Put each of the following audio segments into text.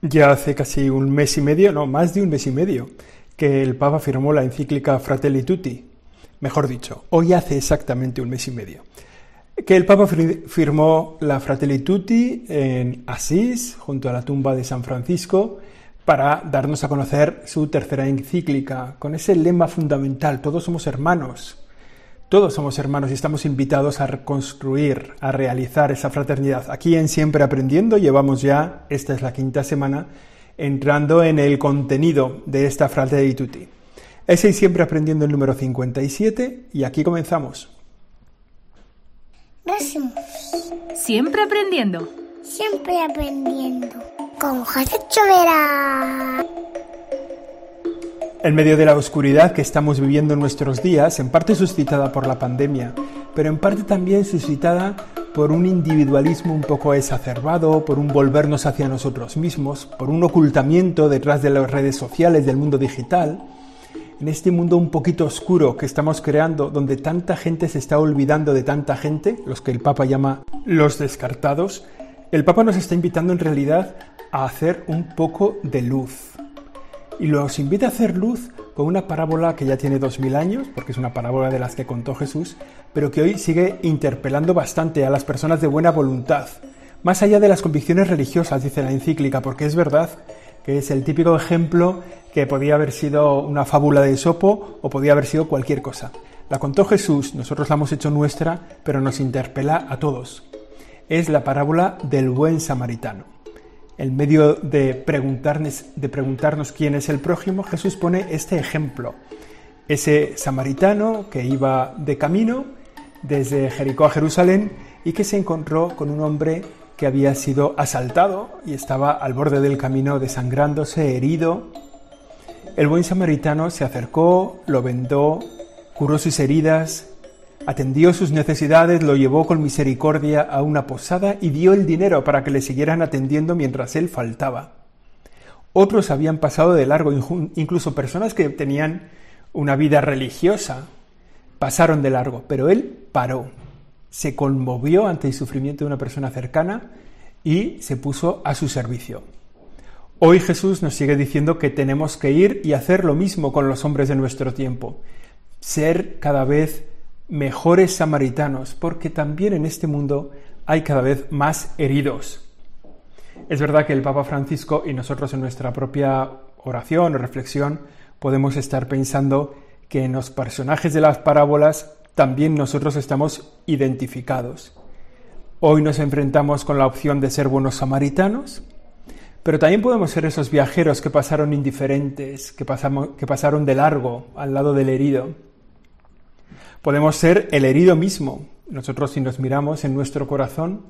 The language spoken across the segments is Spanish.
Ya hace casi un mes y medio, no, más de un mes y medio, que el Papa firmó la encíclica Fratelli Tutti. Mejor dicho, hoy hace exactamente un mes y medio. Que el Papa firmó la Fratelli Tutti en Asís, junto a la tumba de San Francisco, para darnos a conocer su tercera encíclica, con ese lema fundamental, todos somos hermanos. Todos somos hermanos y estamos invitados a reconstruir, a realizar esa fraternidad. Aquí en Siempre Aprendiendo llevamos ya, esta es la quinta semana, entrando en el contenido de esta Fratelli Tutti. Es Siempre Aprendiendo el número 57 y aquí comenzamos. Siempre aprendiendo. Siempre aprendiendo. Con José Chovera. En medio de la oscuridad que estamos viviendo en nuestros días, en parte suscitada por la pandemia, pero en parte también suscitada por un individualismo un poco exacerbado, por un volvernos hacia nosotros mismos, por un ocultamiento detrás de las redes sociales del mundo digital, en este mundo un poquito oscuro que estamos creando, donde tanta gente se está olvidando de tanta gente, los que el Papa llama los descartados, el Papa nos está invitando en realidad a hacer un poco de luz, y los invita a hacer luz con una parábola que ya tiene dos mil años, porque es una parábola de las que contó Jesús, pero que hoy sigue interpelando bastante a las personas de buena voluntad, más allá de las convicciones religiosas, dice la encíclica, porque es verdad que es el típico ejemplo que podía haber sido una fábula de Esopo o podía haber sido cualquier cosa. La contó Jesús, nosotros la hemos hecho nuestra, pero nos interpela a todos. Es la parábola del buen samaritano en medio de preguntarnos, de preguntarnos quién es el prójimo, Jesús pone este ejemplo. Ese samaritano que iba de camino desde Jericó a Jerusalén y que se encontró con un hombre que había sido asaltado y estaba al borde del camino desangrándose, herido. El buen samaritano se acercó, lo vendó, curó sus heridas, Atendió sus necesidades, lo llevó con misericordia a una posada y dio el dinero para que le siguieran atendiendo mientras él faltaba. Otros habían pasado de largo, incluso personas que tenían una vida religiosa, pasaron de largo, pero él paró, se conmovió ante el sufrimiento de una persona cercana y se puso a su servicio. Hoy Jesús nos sigue diciendo que tenemos que ir y hacer lo mismo con los hombres de nuestro tiempo, ser cada vez mejores samaritanos, porque también en este mundo hay cada vez más heridos. Es verdad que el Papa Francisco y nosotros en nuestra propia oración o reflexión podemos estar pensando que en los personajes de las parábolas también nosotros estamos identificados. Hoy nos enfrentamos con la opción de ser buenos samaritanos, pero también podemos ser esos viajeros que pasaron indiferentes, que, que pasaron de largo al lado del herido Podemos ser el herido mismo. Nosotros si nos miramos en nuestro corazón,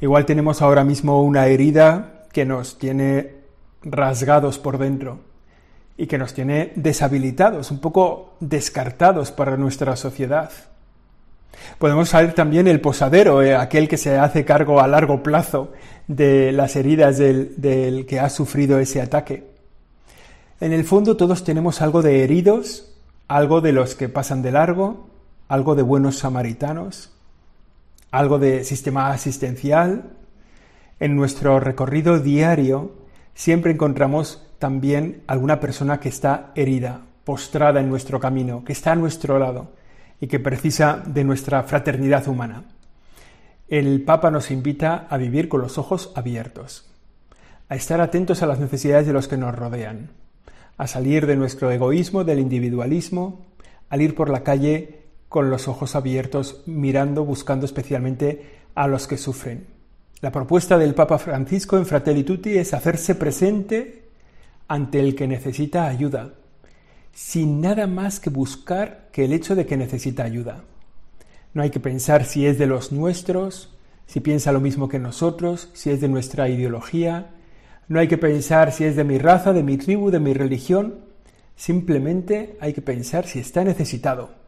igual tenemos ahora mismo una herida que nos tiene rasgados por dentro y que nos tiene deshabilitados, un poco descartados para nuestra sociedad. Podemos saber también el posadero, eh, aquel que se hace cargo a largo plazo de las heridas del, del que ha sufrido ese ataque. En el fondo todos tenemos algo de heridos, algo de los que pasan de largo, algo de buenos samaritanos, algo de sistema asistencial. En nuestro recorrido diario siempre encontramos también alguna persona que está herida, postrada en nuestro camino, que está a nuestro lado y que precisa de nuestra fraternidad humana. El Papa nos invita a vivir con los ojos abiertos, a estar atentos a las necesidades de los que nos rodean, a salir de nuestro egoísmo, del individualismo, al ir por la calle con los ojos abiertos, mirando, buscando especialmente a los que sufren. La propuesta del Papa Francisco en Fratelli Tutti es hacerse presente ante el que necesita ayuda, sin nada más que buscar que el hecho de que necesita ayuda. No hay que pensar si es de los nuestros, si piensa lo mismo que nosotros, si es de nuestra ideología. No hay que pensar si es de mi raza, de mi tribu, de mi religión. Simplemente hay que pensar si está necesitado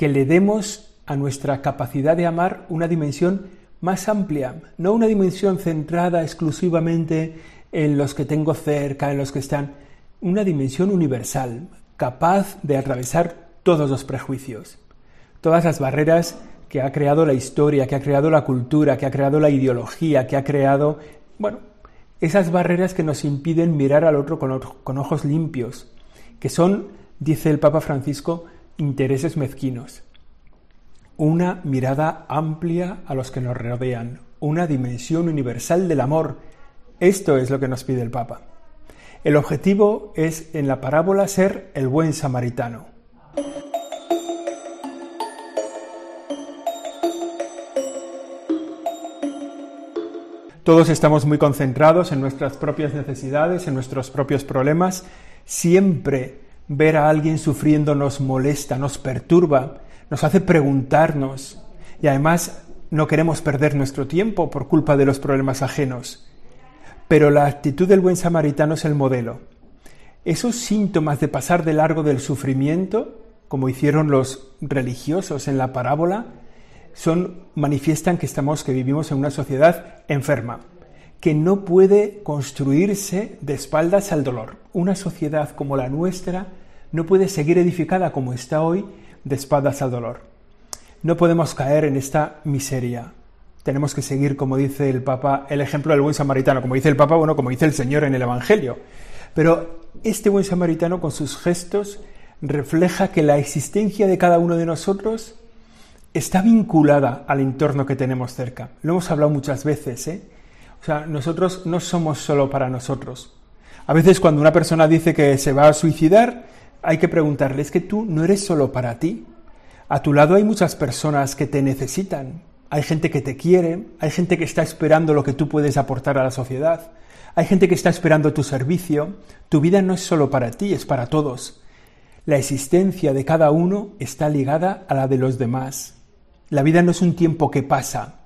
que le demos a nuestra capacidad de amar una dimensión más amplia, no una dimensión centrada exclusivamente en los que tengo cerca, en los que están, una dimensión universal, capaz de atravesar todos los prejuicios, todas las barreras que ha creado la historia, que ha creado la cultura, que ha creado la ideología, que ha creado, bueno, esas barreras que nos impiden mirar al otro con, ojos limpios, que son, dice el Papa Francisco, intereses mezquinos. Una mirada amplia a los que nos rodean, una dimensión universal del amor. Esto es lo que nos pide el Papa. El objetivo es en la parábola ser el buen samaritano. Todos estamos muy concentrados en nuestras propias necesidades, en nuestros propios problemas. Siempre ver a alguien sufriendo nos molesta, nos perturba, nos hace preguntarnos y además no queremos perder nuestro tiempo por culpa de los problemas ajenos. Pero la actitud del buen samaritano es el modelo. Esos síntomas de pasar de largo del sufrimiento, como hicieron los religiosos en la parábola, son manifiestan que estamos que vivimos en una sociedad enferma, que no puede construirse de espaldas al dolor. Una sociedad como la nuestra no puede seguir edificada como está hoy de espaldas al dolor. No podemos caer en esta miseria tenemos que seguir, como dice el Papa, el ejemplo del buen samaritano, como dice el Papa, bueno, como dice el Señor en el Evangelio. Pero este buen samaritano con sus gestos refleja que la existencia de cada uno de nosotros está vinculada al entorno que tenemos cerca. Lo hemos hablado muchas veces, ¿eh? O sea, nosotros no somos solo para nosotros. A veces cuando una persona dice que se va a suicidar, hay que preguntarle, es que tú no eres solo para ti. A tu lado hay muchas personas que te necesitan, hay gente que te quiere, hay gente que está esperando lo que tú puedes aportar a la sociedad, hay gente que está esperando tu servicio. Tu vida no es solo para ti, es para todos. La existencia de cada uno está ligada a la de los demás. La vida no es un tiempo que pasa,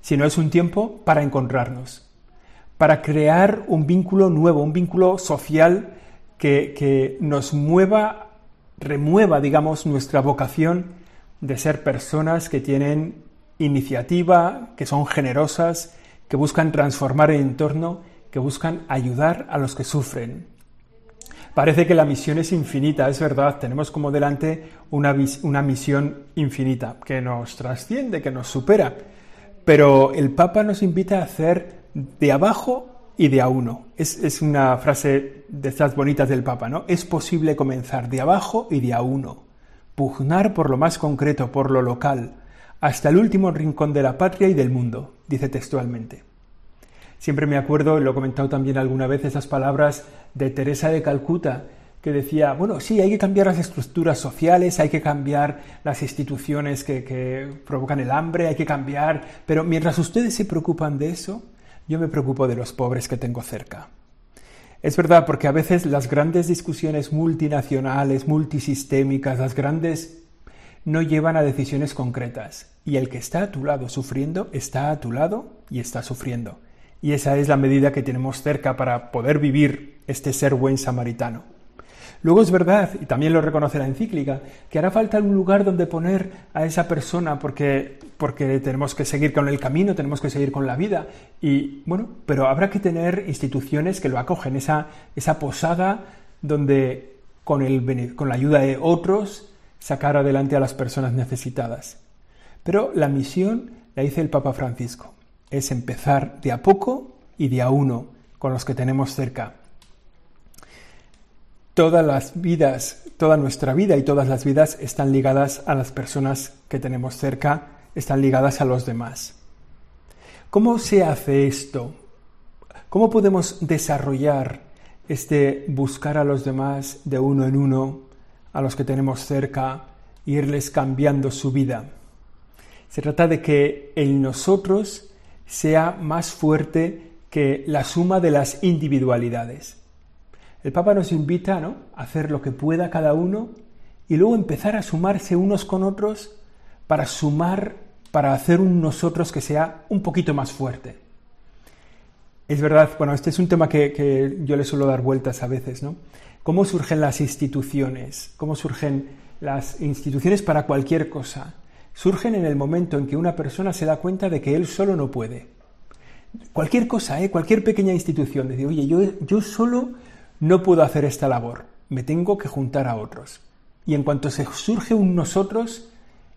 sino es un tiempo para encontrarnos, para crear un vínculo nuevo, un vínculo social que, nos mueva, remueva, digamos, nuestra vocación de ser personas que tienen iniciativa, que son generosas, que buscan transformar el entorno, que buscan ayudar a los que sufren. Parece que la misión es infinita, es verdad, tenemos como delante una, una misión infinita, que nos trasciende, que nos supera, pero el Papa nos invita a hacer de abajo y de a uno. Es, es, una frase de estas bonitas del Papa, ¿no? Es posible comenzar de abajo y de a uno. Pugnar por lo más concreto, por lo local, hasta el último rincón de la patria y del mundo, dice textualmente. Siempre me acuerdo, lo he comentado también alguna vez, esas palabras de Teresa de Calcuta, que decía, bueno, sí, hay que cambiar las estructuras sociales, hay que cambiar las instituciones que, que, provocan el hambre, hay que cambiar, pero mientras ustedes se preocupan de eso, yo me preocupo de los pobres que tengo cerca. Es verdad, porque a veces las grandes discusiones multinacionales, multisistémicas, las grandes no llevan a decisiones concretas. Y el que está a tu lado sufriendo, está a tu lado y está sufriendo. Y esa es la medida que tenemos cerca para poder vivir este ser buen samaritano. Luego es verdad, y también lo reconoce la encíclica, que hará falta un lugar donde poner a esa persona porque, porque tenemos que seguir con el camino, tenemos que seguir con la vida. Y bueno, pero habrá que tener instituciones que lo acogen, esa, esa posada donde con, el, con la ayuda de otros sacar adelante a las personas necesitadas. Pero la misión, la dice el Papa Francisco, es empezar de a poco y de a uno con los que tenemos cerca. Todas las vidas, toda nuestra vida y todas las vidas están ligadas a las personas que tenemos cerca, están ligadas a los demás. ¿Cómo se hace esto? ¿Cómo podemos desarrollar este buscar a los demás de uno en uno a los que tenemos cerca, irles cambiando su vida. Se trata de que el nosotros sea más fuerte que la suma de las individualidades. El Papa nos invita ¿no? a hacer lo que pueda cada uno y luego empezar a sumarse unos con otros para sumar, para hacer un nosotros que sea un poquito más fuerte. Es verdad, bueno, este es un tema que, que yo le suelo dar vueltas a veces, ¿no? ¿Cómo surgen las instituciones? ¿Cómo surgen las instituciones para cualquier cosa? Surgen en el momento en que una persona se da cuenta de que él solo no puede. Cualquier cosa, ¿eh? cualquier pequeña institución, decir, oye, yo, yo solo no puedo hacer esta labor, me tengo que juntar a otros. Y en cuanto se surge un nosotros,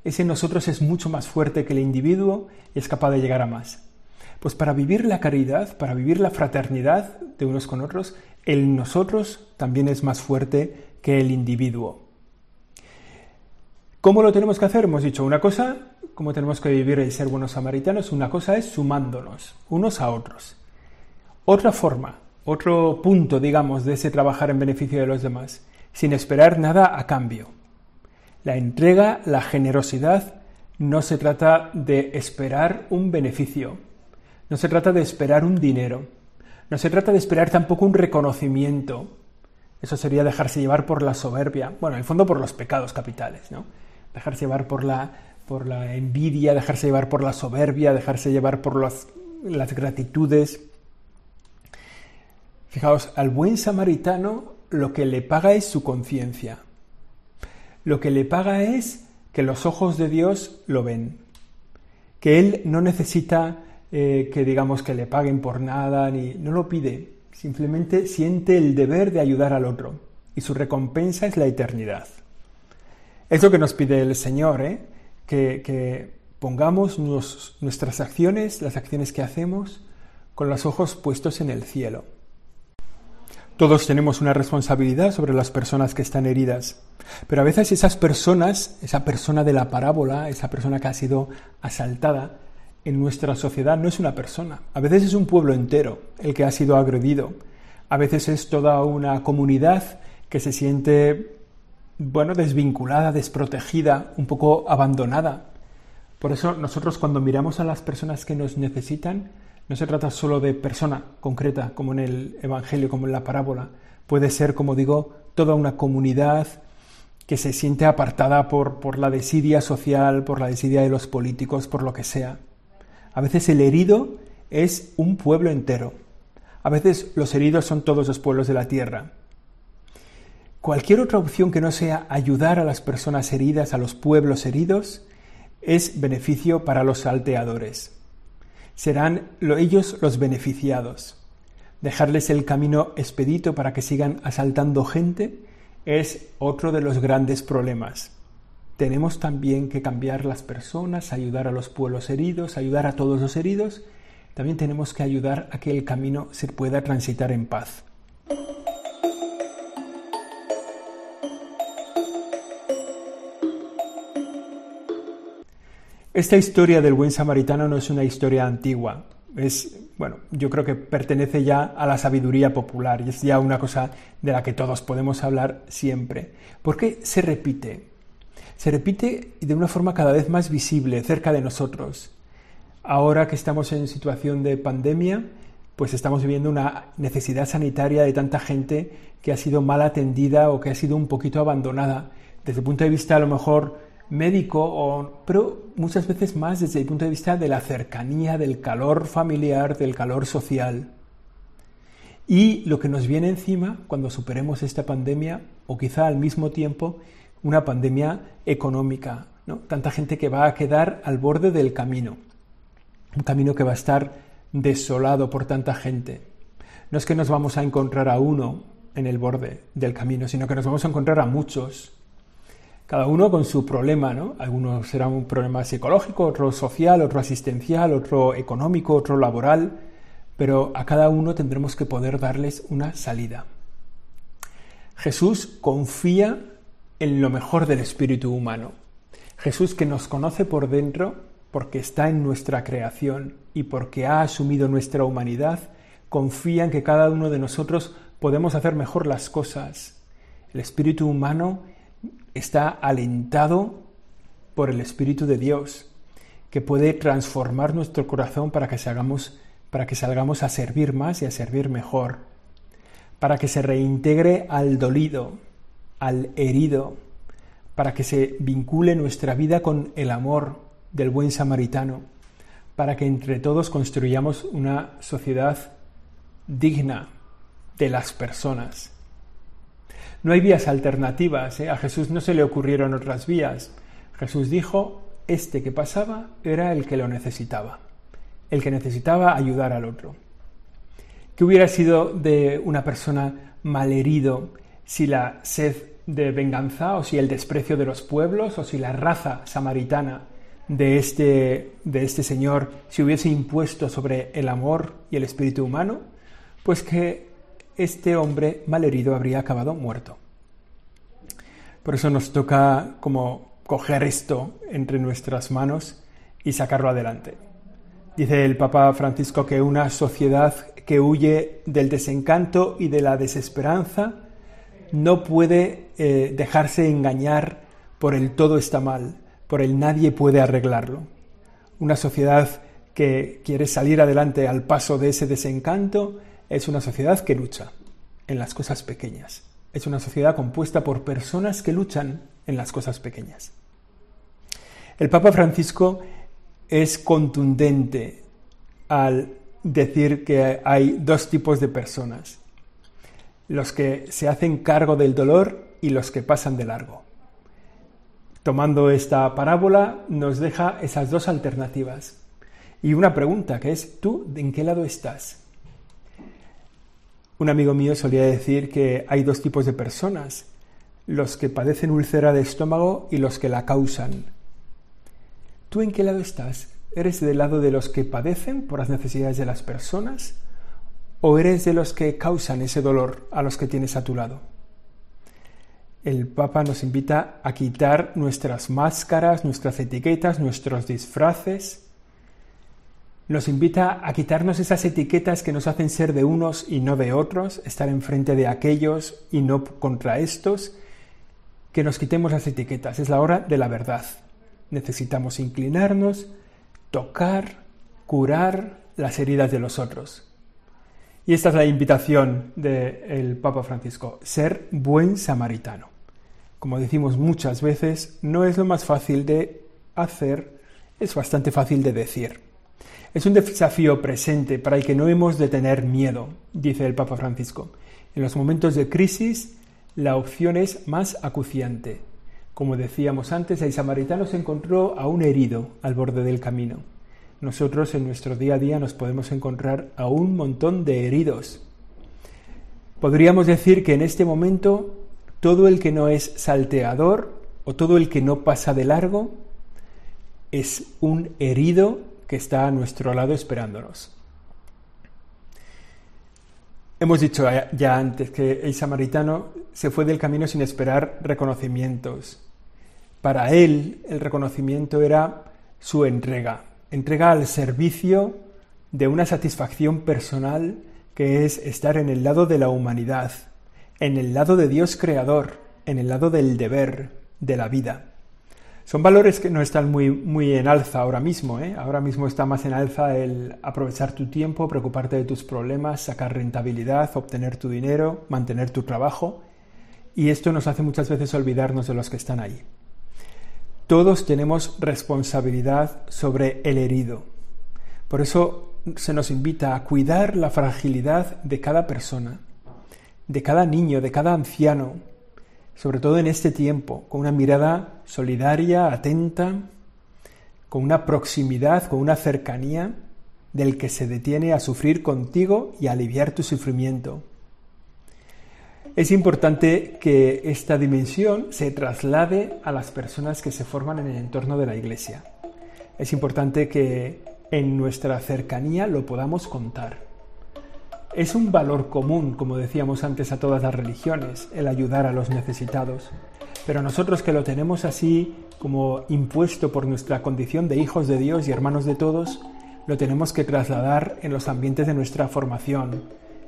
ese nosotros es mucho más fuerte que el individuo y es capaz de llegar a más. Pues para vivir la caridad, para vivir la fraternidad de unos con otros, el nosotros también es más fuerte que el individuo. ¿Cómo lo tenemos que hacer? Hemos dicho una cosa, cómo tenemos que vivir y ser buenos samaritanos, una cosa es sumándonos unos a otros. Otra forma, otro punto, digamos, de ese trabajar en beneficio de los demás, sin esperar nada a cambio. La entrega, la generosidad, no se trata de esperar un beneficio, no se trata de esperar un dinero, no se trata de esperar tampoco un reconocimiento. Eso sería dejarse llevar por la soberbia, bueno, en el fondo por los pecados capitales, ¿no? dejarse llevar por la, por la envidia, dejarse llevar por la soberbia, dejarse llevar por las, las gratitudes. Fijaos, al buen samaritano lo que le paga es su conciencia. Lo que le paga es que los ojos de Dios lo ven. Que Él no necesita eh, que digamos que le paguen por nada, ni no lo pide. Simplemente siente el deber de ayudar al otro. Y su recompensa es la eternidad. Es lo que nos pide el Señor, ¿eh? que, pongamos nuestras acciones, las acciones que hacemos, con los ojos puestos en el cielo. Todos tenemos una responsabilidad sobre las personas que están heridas, pero a veces esas personas, esa persona de la parábola, esa persona que ha sido asaltada, en nuestra sociedad no es una persona, a veces es un pueblo entero el que ha sido agredido, a veces es toda una comunidad que se siente bueno, desvinculada, desprotegida, un poco abandonada. Por eso nosotros cuando miramos a las personas que nos necesitan, no se trata solo de persona concreta, como en el Evangelio, como en la parábola. Puede ser, como digo, toda una comunidad que se siente apartada por, por la desidia social, por la desidia de los políticos, por lo que sea. A veces el herido es un pueblo entero. A veces los heridos son todos los pueblos de la tierra. Cualquier otra opción que no sea ayudar a las personas heridas, a los pueblos heridos, es beneficio para los salteadores. Serán ellos los beneficiados. Dejarles el camino expedito para que sigan asaltando gente es otro de los grandes problemas. Tenemos también que cambiar las personas, ayudar a los pueblos heridos, ayudar a todos los heridos. También tenemos que ayudar a que el camino se pueda transitar en paz. Esta historia del buen samaritano no es una historia antigua, es, bueno, yo creo que pertenece ya a la sabiduría popular y es ya una cosa de la que todos podemos hablar siempre. ¿Por qué se repite? Se repite de una forma cada vez más visible cerca de nosotros. Ahora que estamos en situación de pandemia, pues estamos viviendo una necesidad sanitaria de tanta gente que ha sido mal atendida o que ha sido un poquito abandonada. Desde el punto de vista a lo mejor médico, o, pero muchas veces más desde el punto de vista de la cercanía, del calor familiar, del calor social. Y lo que nos viene encima cuando superemos esta pandemia, o quizá al mismo tiempo, una pandemia económica, ¿no? Tanta gente que va a quedar al borde del camino, un camino que va a estar desolado por tanta gente. No es que nos vamos a encontrar a uno en el borde del camino, sino que nos vamos a encontrar a muchos cada uno con su problema, ¿no? Algunos será un problema psicológico, otro social, otro asistencial, otro económico, otro laboral, pero a cada uno tendremos que poder darles una salida. Jesús confía en lo mejor del espíritu humano. Jesús que nos conoce por dentro porque está en nuestra creación y porque ha asumido nuestra humanidad, confía en que cada uno de nosotros podemos hacer mejor las cosas. El espíritu humano está alentado por el Espíritu de Dios, que puede transformar nuestro corazón para que, salgamos, para que salgamos a servir más y a servir mejor, para que se reintegre al dolido, al herido, para que se vincule nuestra vida con el amor del buen samaritano, para que entre todos construyamos una sociedad digna de las personas no hay vías alternativas, ¿eh? a Jesús no se le ocurrieron otras vías. Jesús dijo, este que pasaba era el que lo necesitaba, el que necesitaba ayudar al otro. ¿Qué hubiera sido de una persona malherido si la sed de venganza o si el desprecio de los pueblos o si la raza samaritana de este, de este Señor se hubiese impuesto sobre el amor y el espíritu humano, pues que este hombre malherido habría acabado muerto. Por eso nos toca como coger esto entre nuestras manos y sacarlo adelante. Dice el Papa Francisco que una sociedad que huye del desencanto y de la desesperanza no puede eh, dejarse engañar por el todo está mal, por el nadie puede arreglarlo. Una sociedad que quiere salir adelante al paso de ese desencanto es una sociedad que lucha en las cosas pequeñas. Es una sociedad compuesta por personas que luchan en las cosas pequeñas. El Papa Francisco es contundente al decir que hay dos tipos de personas, los que se hacen cargo del dolor y los que pasan de largo. Tomando esta parábola nos deja esas dos alternativas y una pregunta que es, ¿tú en qué lado estás? Un amigo mío solía decir que hay dos tipos de personas, los que padecen úlcera de estómago y los que la causan. ¿Tú en qué lado estás? ¿Eres del lado de los que padecen por las necesidades de las personas? ¿O eres de los que causan ese dolor a los que tienes a tu lado? El Papa nos invita a quitar nuestras máscaras, nuestras etiquetas, nuestros disfraces. Nos invita a quitarnos esas etiquetas que nos hacen ser de unos y no de otros, estar enfrente de aquellos y no contra estos. Que nos quitemos las etiquetas. Es la hora de la verdad. Necesitamos inclinarnos, tocar, curar las heridas de los otros. Y esta es la invitación del Papa Francisco, ser buen samaritano. Como decimos muchas veces, no es lo más fácil de hacer, es bastante fácil de decir. Es un desafío presente para el que no hemos de tener miedo, dice el Papa Francisco. En los momentos de crisis, la opción es más acuciante, como decíamos antes, el samaritano se encontró a un herido al borde del camino. Nosotros en nuestro día a día nos podemos encontrar a un montón de heridos. Podríamos decir que en este momento todo el que no es salteador o todo el que no pasa de largo es un herido que está a nuestro lado esperándonos. Hemos dicho ya antes que el samaritano se fue del camino sin esperar reconocimientos, para él el reconocimiento era su entrega, entrega al servicio de una satisfacción personal que es estar en el lado de la humanidad, en el lado de Dios creador, en el lado del deber, de la vida. Son valores que no están muy, muy en alza ahora mismo. ¿eh? Ahora mismo está más en alza el aprovechar tu tiempo, preocuparte de tus problemas, sacar rentabilidad, obtener tu dinero, mantener tu trabajo. Y esto nos hace muchas veces olvidarnos de los que están ahí. Todos tenemos responsabilidad sobre el herido. Por eso se nos invita a cuidar la fragilidad de cada persona, de cada niño, de cada anciano, sobre todo en este tiempo, con una mirada solidaria, atenta, con una proximidad, con una cercanía del que se detiene a sufrir contigo y a aliviar tu sufrimiento. Es importante que esta dimensión se traslade a las personas que se forman en el entorno de la Iglesia. Es importante que en nuestra cercanía lo podamos contar. Es un valor común, como decíamos antes, a todas las religiones, el ayudar a los necesitados. Pero nosotros que lo tenemos así como impuesto por nuestra condición de hijos de Dios y hermanos de todos, lo tenemos que trasladar en los ambientes de nuestra formación,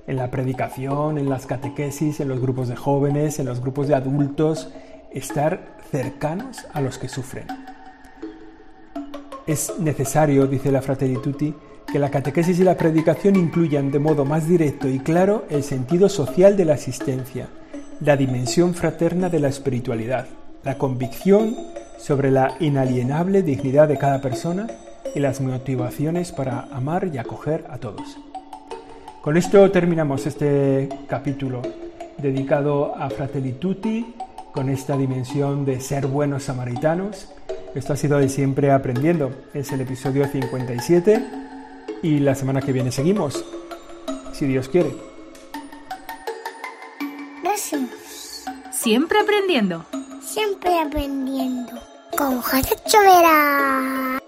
en la predicación, en las catequesis, en los grupos de jóvenes, en los grupos de adultos, estar cercanos a los que sufren. Es necesario, dice la Fratelli que la catequesis y la predicación incluyan de modo más directo y claro el sentido social de la asistencia, la dimensión fraterna de la espiritualidad, la convicción sobre la inalienable dignidad de cada persona y las motivaciones para amar y acoger a todos. Con esto terminamos este capítulo dedicado a Fratelli Tutti, con esta dimensión de ser buenos samaritanos. Esto ha sido de siempre aprendiendo. Es el episodio 57 y la semana que viene seguimos, si Dios quiere. Gracias. Siempre aprendiendo. Siempre aprendiendo. Con José Chovera.